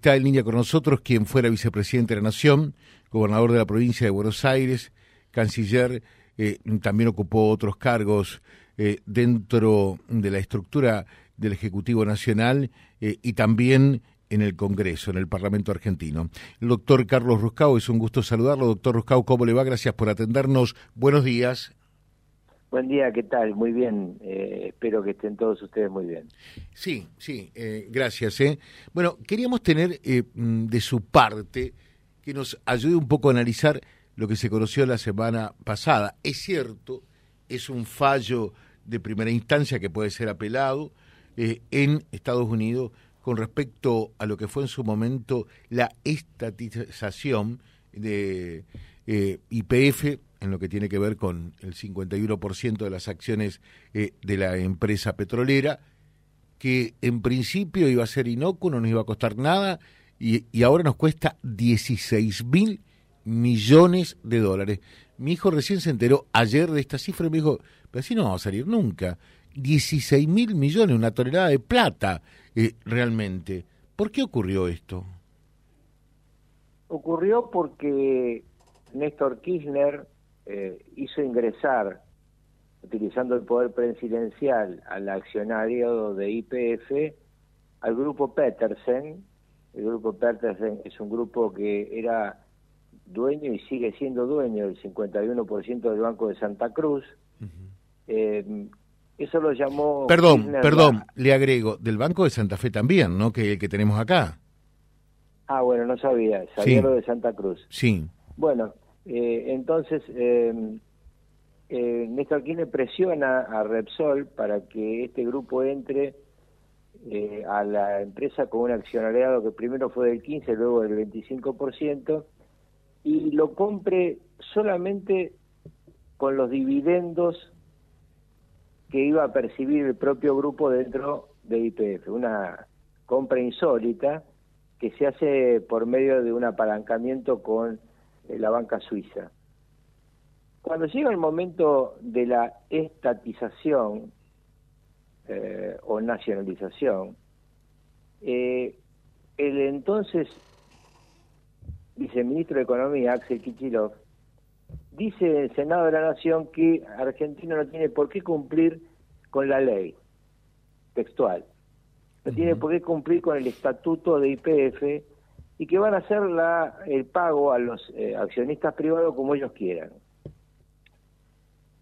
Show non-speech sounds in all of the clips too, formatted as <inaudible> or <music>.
Está en línea con nosotros quien fuera vicepresidente de la Nación, gobernador de la provincia de Buenos Aires, canciller, eh, también ocupó otros cargos eh, dentro de la estructura del Ejecutivo Nacional eh, y también en el Congreso, en el Parlamento argentino. El doctor Carlos Ruscao, es un gusto saludarlo. Doctor Ruscao, ¿cómo le va? Gracias por atendernos. Buenos días. Buen día, ¿qué tal? Muy bien, eh, espero que estén todos ustedes muy bien. Sí, sí, eh, gracias. Eh. Bueno, queríamos tener eh, mm, de su parte que nos ayude un poco a analizar lo que se conoció la semana pasada. Es cierto, es un fallo de primera instancia que puede ser apelado en Estados Unidos con respecto a lo que fue en su momento la estatización de IPF en lo que tiene que ver con el 51% de las acciones eh, de la empresa petrolera, que en principio iba a ser inocuo, no nos iba a costar nada, y, ahora nos cuesta 16 mil millones de dólares. Mi hijo recién se enteró ayer de esta cifra y me dijo, pero así no va a salir nunca. 16 mil millones, una tonelada de plata, eh, realmente. ¿Por qué ocurrió esto? Ocurrió porque Néstor Kirchner eh, hizo ingresar, utilizando el poder presidencial, al accionario de IPF, al grupo Petersen. El grupo Petersen es un grupo que era dueño y sigue siendo dueño del 51% del Banco de Santa Cruz. Eh, eso lo llamó... Perdón, perdón, le agrego, del Banco de Santa Fe también, ¿no? Que el que tenemos acá. Ah, bueno, no sabía, sabía lo de Santa Cruz. Sí. Bueno, eh, entonces, eh, eh, Néstor Kirchner presiona a Repsol para que este grupo entre eh, a la empresa con un accionariado que primero fue del 15, luego del 25%, y lo compre solamente con los dividendos que iba a percibir el propio grupo dentro de IPF, una compra insólita que se hace por medio de un apalancamiento con la banca suiza. Cuando llega el momento de la estatización eh, o nacionalización, eh, el entonces viceministro de Economía, Axel Kichilov, dice en el Senado de la Nación que Argentina no tiene por qué cumplir con la ley textual, no tiene por qué cumplir con el estatuto de IPF y que van a hacer la, el pago a los eh, accionistas privados como ellos quieran.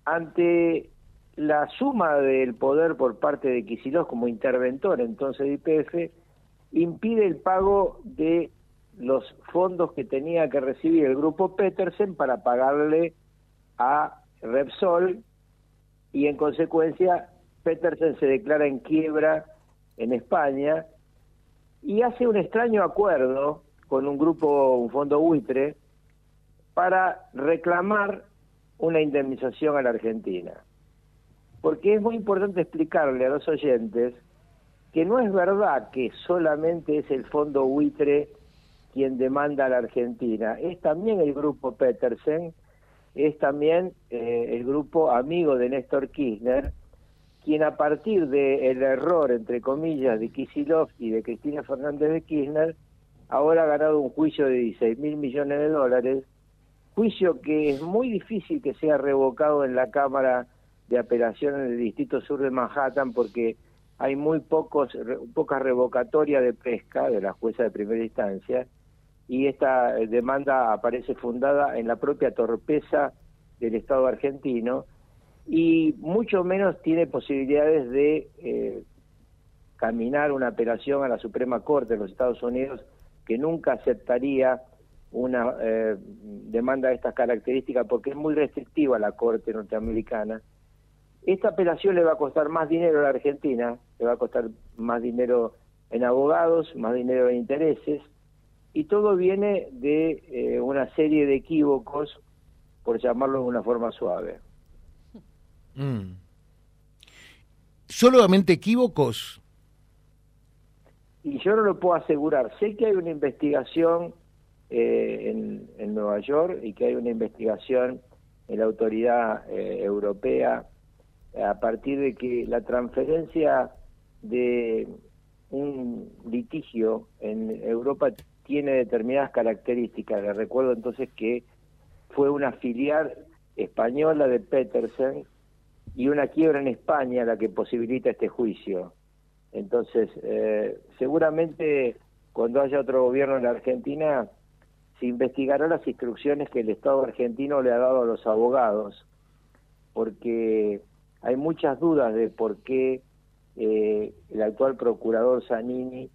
Ante la suma del poder por parte de Kicillof como interventor entonces de IPF, impide el pago de los fondos que tenía que recibir el grupo Petersen para pagarle a Repsol y en consecuencia Petersen se declara en quiebra en España y hace un extraño acuerdo con un grupo, un fondo buitre, para reclamar una indemnización a la Argentina. Porque es muy importante explicarle a los oyentes que no es verdad que solamente es el fondo buitre quien demanda a la Argentina, es también el grupo Petersen, es también eh, el grupo amigo de Néstor Kirchner, quien a partir del error, entre comillas, de Kisilov y de Cristina Fernández de Kirchner, ahora ha ganado un juicio de 16 mil millones de dólares, juicio que es muy difícil que sea revocado en la Cámara de Apelaciones del Distrito Sur de Manhattan porque hay muy pocos pocas revocatorias de pesca de la jueza de primera instancia y esta demanda aparece fundada en la propia torpeza del Estado argentino y mucho menos tiene posibilidades de eh, caminar una apelación a la Suprema Corte de los Estados Unidos que nunca aceptaría una eh, demanda de estas características porque es muy restrictiva la Corte norteamericana. Esta apelación le va a costar más dinero a la Argentina, le va a costar más dinero en abogados, más dinero en intereses, y todo viene de eh, una serie de equívocos, por llamarlo de una forma suave. Mm. ¿Solamente equívocos? Y yo no lo puedo asegurar. Sé que hay una investigación eh, en, Nueva York y que hay una investigación en la autoridad eh, europea a partir de que la transferencia de un litigio en Europa tiene determinadas características. Le recuerdo entonces que fue una filial española de Petersen y una quiebra en España la que posibilita este juicio. Entonces, eh, seguramente cuando haya otro gobierno en la Argentina, se investigará las instrucciones que el Estado argentino le ha dado a los abogados, porque hay muchas dudas de por qué eh, el actual procurador Zanini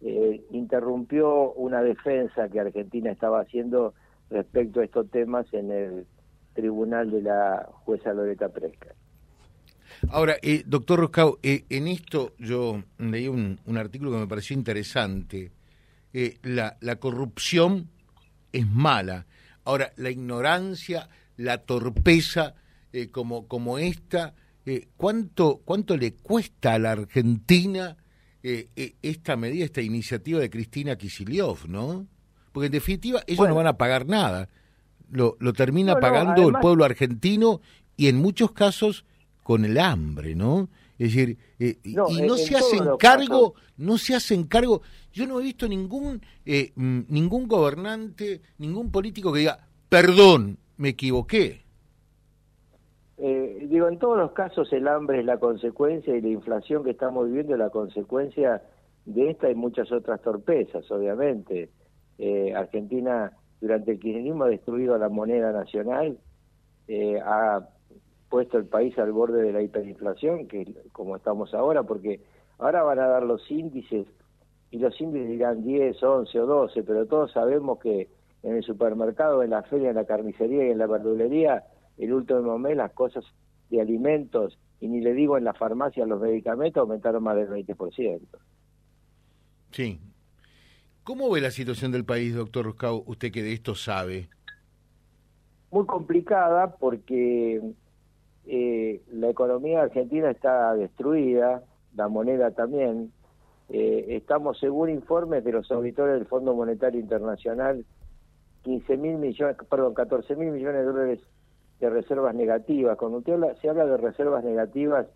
eh, interrumpió una defensa que Argentina estaba haciendo respecto a estos temas en el tribunal de la jueza Loreta Presca. Ahora, eh, doctor Roscau, eh, en esto yo leí un, artículo que me pareció interesante. Eh, la, la corrupción es mala. Ahora, la ignorancia, la torpeza como, como esta, ¿cuánto, ¿cuánto le cuesta a la Argentina esta medida, esta iniciativa de Cristina Kisiliov, no? Porque en definitiva ellos no van a pagar nada. Lo, lo termina pagando el pueblo argentino y en muchos casos con el hambre, ¿no? Es decir, eh, y no se hacen cargo, no se hacen cargo. Yo no he visto ningún eh, mm, ningún gobernante, ningún político que diga, perdón, me equivoqué. Eh, digo, en todos los casos el hambre es la consecuencia y la inflación que estamos viviendo es la consecuencia de esta y muchas otras torpezas, obviamente. Argentina durante el kirchnerismo ha destruido la moneda nacional, ha puesto el país al borde de la hiperinflación, que como estamos ahora, porque ahora van a dar los índices y los índices dirán 10, 11 o 12, pero todos sabemos que en el supermercado, en la feria, en la carnicería y en la verdulería, el último mes las cosas de alimentos, y ni le digo en la farmacia los medicamentos, aumentaron más del 20%. Sí. ¿Cómo ve la situación del país, doctor Roscau, usted que de esto sabe? Muy complicada porque eh, la economía argentina está destruida, la moneda también. Eh, estamos, según informes de los auditores del Fondo Monetario Internacional, 15 mil millones, perdón, 14 mil millones de dólares de reservas negativas. Cuando usted se habla de reservas negativas,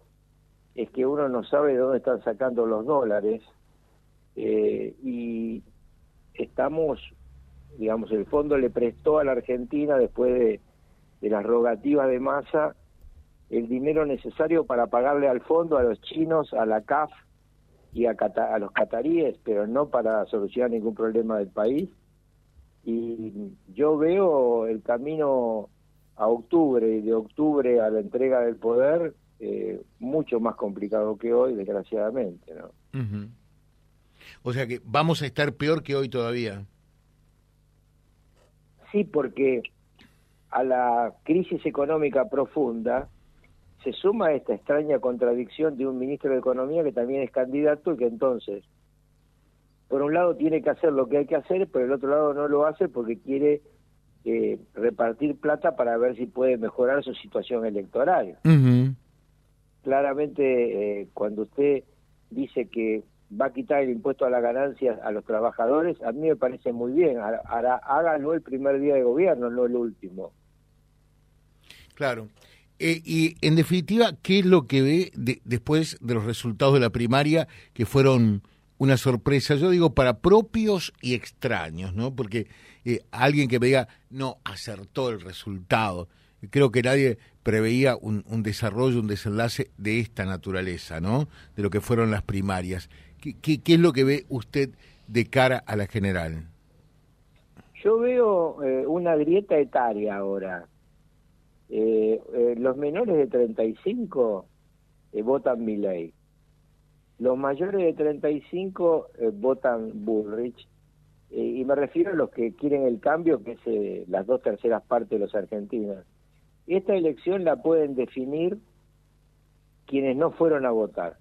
es que uno no sabe de dónde están sacando los dólares eh, y estamos, digamos, el fondo le prestó a la Argentina después de, de las rogativas de masa el dinero necesario para pagarle al fondo, a los chinos, a la CAF y a, a los cataríes, pero no para solucionar ningún problema del país. Y yo veo el camino a octubre y de octubre a la entrega del poder eh, mucho más complicado que hoy, desgraciadamente. ¿no? O sea que vamos a estar peor que hoy todavía. Sí, porque a la crisis económica profunda se suma esta extraña contradicción de un ministro de Economía que también es candidato y que entonces, por un lado, tiene que hacer lo que hay que hacer, por el otro lado no lo hace porque quiere eh, repartir plata para ver si puede mejorar su situación electoral. Claramente, eh, cuando usted dice que va a quitar el impuesto a las ganancias a los trabajadores, a mí me parece muy bien. Ahora, hágalo el primer día de gobierno, no el último. Claro. Eh, y en definitiva, ¿qué es lo que ve después de los resultados de la primaria que fueron una sorpresa? Yo digo para propios y extraños, ¿no? Porque eh, alguien que me diga, no, acertó el resultado. Creo que nadie preveía un, desarrollo, un desenlace de esta naturaleza, ¿no? De lo que fueron las primarias. ¿Qué, qué, es lo que ve usted de cara a la general? Yo veo eh, una grieta etaria ahora eh, eh, los menores de 35 eh, votan Milley. Los mayores de 35 eh, votan Bullrich. y me refiero a los que quieren el cambio, que es las dos terceras partes de los argentinos. Esta elección la pueden definir quienes no fueron a votar,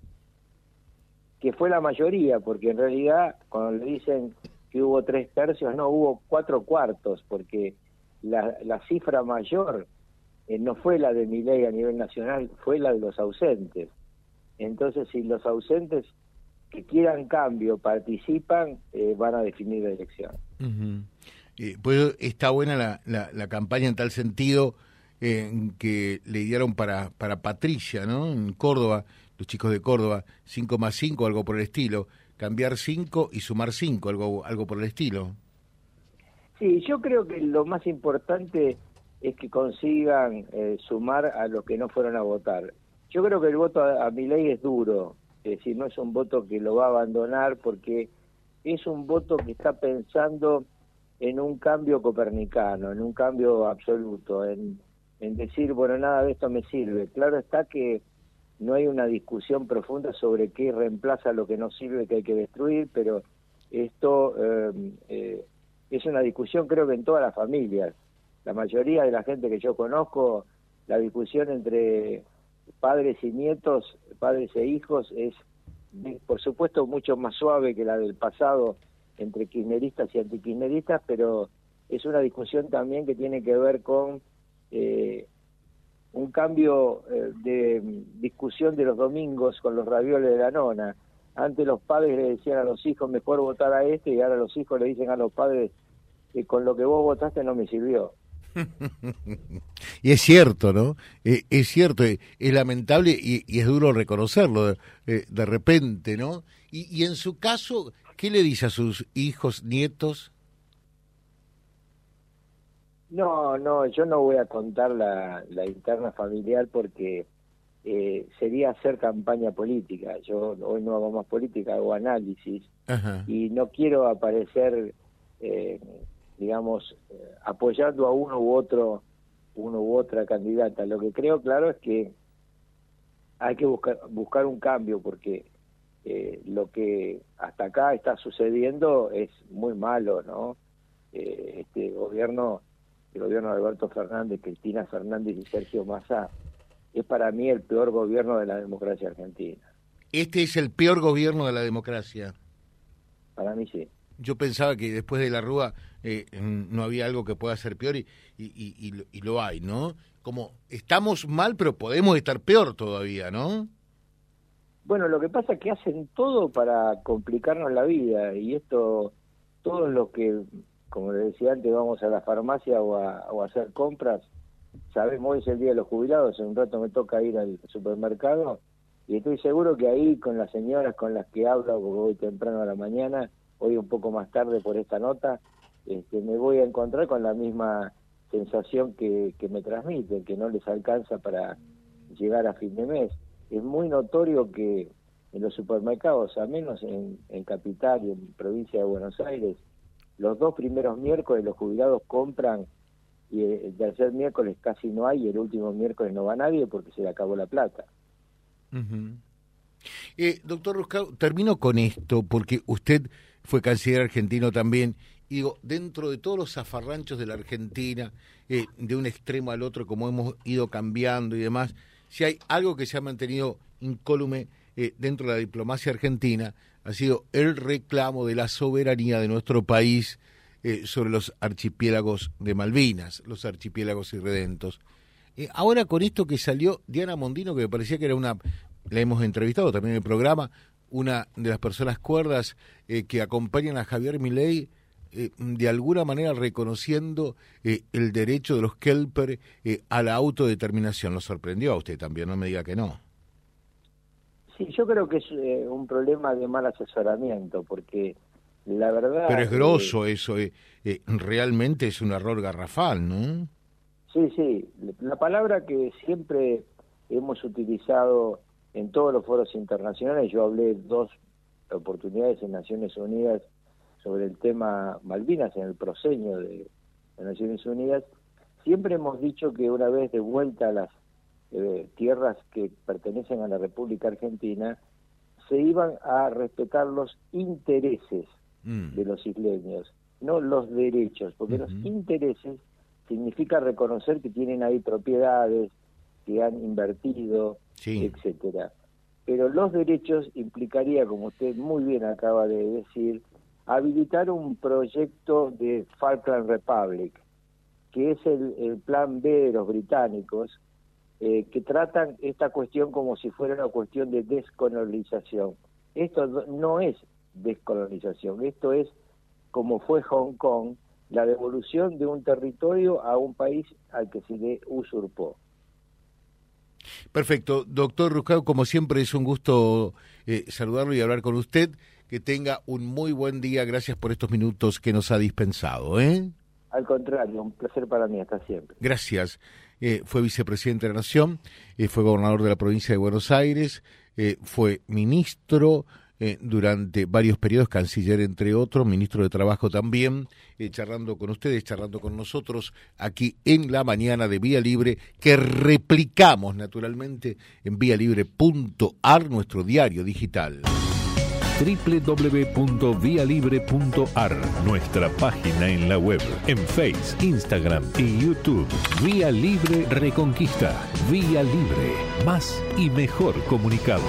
que fue la mayoría, porque en realidad cuando le dicen que hubo tres tercios, no, hubo cuatro cuartos, porque la, la cifra mayor eh, no fue la de mi ley a nivel nacional, fue la de los ausentes. Entonces, si los ausentes que quieran cambio participan, eh, van a definir la elección. pues está buena la, la, campaña en tal sentido eh, que le dieron para, para Patricia, ¿no? En Córdoba, los chicos de Córdoba, 5 más 5, algo por el estilo, cambiar cinco y sumar cinco, algo, algo por el estilo. Sí, yo creo que lo más importante es que consigan eh, sumar a los que no fueron a votar. Yo creo que el voto a, mi ley es duro, es decir, no es un voto que lo va a abandonar porque es un voto que está pensando en un cambio copernicano, en un cambio absoluto, en, en decir, bueno, nada de esto me sirve. Claro está que no hay una discusión profunda sobre qué reemplaza lo que no sirve, que hay que destruir, pero esto eh, eh, es una discusión creo que en todas las familias. La mayoría de la gente que yo conozco, la discusión entre padres y nietos, padres e hijos, es por supuesto mucho más suave que la del pasado entre kirchneristas y antikirchneristas, pero es una discusión también que tiene que ver con eh, un cambio eh, de discusión de los domingos con los ravioles de la nona. Antes los padres le decían a los hijos mejor votar a este y ahora los hijos le dicen a los padres que con lo que vos votaste no me sirvió. <laughs> y es cierto, ¿no? Eh, es cierto, es lamentable y, es duro reconocerlo de, repente, ¿no? Y, y en su caso, ¿qué le dice a sus hijos, nietos? No, no, yo no voy a contar la, la interna familiar porque eh, sería hacer campaña política. Yo hoy no hago más política, hago análisis y no quiero aparecer, eh, digamos, eh, apoyando a uno u otro, uno u otra candidata. Lo que creo claro es que hay que buscar buscar un cambio porque eh, lo que hasta acá está sucediendo es muy malo, ¿no? Eh, este gobierno el gobierno de Alberto Fernández, Cristina Fernández y Sergio Massa, es para mí el peor gobierno de la democracia argentina. ¿Este es el peor gobierno de la democracia? Para mí sí. Yo pensaba que después de la Rúa eh, no había algo que pueda ser peor y, y, y, lo hay, ¿no? Como estamos mal, pero podemos estar peor todavía, ¿no? Bueno, lo que pasa es que hacen todo para complicarnos la vida y esto, todos los que como le decía antes, vamos a la farmacia o a, hacer compras. Sabemos, hoy es el día de los jubilados, en un rato me toca ir al supermercado y estoy seguro que ahí con las señoras con las que hablo, porque voy temprano a la mañana, hoy un poco más tarde por esta nota, este, me voy a encontrar con la misma sensación que, que me transmiten, que no les alcanza para llegar a fin de mes. Es muy notorio que en los supermercados, al menos en, en Capital y en provincia de Buenos Aires, los dos primeros miércoles los jubilados compran y el tercer miércoles casi no hay y el último miércoles no va nadie porque se le acabó la plata. eh, doctor Ruscado, termino con esto porque usted fue canciller argentino también y digo, dentro de todos los zafarranchos de la Argentina, eh, de un extremo al otro, como hemos ido cambiando y demás, si hay algo que se ha mantenido incólume eh, dentro de la diplomacia argentina, ha sido el reclamo de la soberanía de nuestro país eh, sobre los archipiélagos de Malvinas, los archipiélagos irredentos. Eh, ahora con esto que salió Diana Mondino, que me parecía que era una, la hemos entrevistado también en el programa, una de las personas cuerdas eh, que acompañan a Javier Milei, de alguna manera reconociendo el derecho de los Kelper a la autodeterminación. ¿Lo sorprendió a usted también? No me diga que no. Sí, yo creo que es eh, un problema de mal asesoramiento, porque la verdad... Pero es grosso eso, eh, eh, realmente es un error garrafal, ¿no? Sí, sí, la palabra que siempre hemos utilizado en todos los foros internacionales, yo hablé dos oportunidades en Naciones Unidas sobre el tema Malvinas, en el proseño de, de Naciones Unidas, siempre hemos dicho que una vez de vuelta a las eh, tierras que pertenecen a la República Argentina, se iban a respetar los intereses mm. de los isleños, no los derechos, porque los intereses significa reconocer que tienen ahí propiedades, que han invertido, etcétera. Pero los derechos implicaría, como usted muy bien acaba de decir, habilitar un proyecto de Falkland Republic, que es el plan B de los británicos, eh, que tratan esta cuestión como si fuera una cuestión de descolonización. Esto no es descolonización, esto es como fue Hong Kong, la devolución de un territorio a un país al que se le usurpó. Perfecto. Doctor Ruscado, como siempre es un gusto eh, saludarlo y hablar con usted. que tenga un muy buen día. Gracias por estos minutos que nos ha dispensado. ¿eh? Al contrario, un placer para mí, hasta siempre. Gracias. Eh, fue vicepresidente de la Nación, eh, fue gobernador de la provincia de Buenos Aires, fue ministro durante varios periodos, canciller entre otros, ministro de Trabajo también, charlando con ustedes, charlando con nosotros aquí en la mañana de Vía Libre, que replicamos naturalmente en vialibre.ar, nuestro diario digital www.vialibre.ar, nuestra página en la web, en Face, Instagram y YouTube. Vía Libre Reconquista. Vía Libre. Más y mejor comunicados.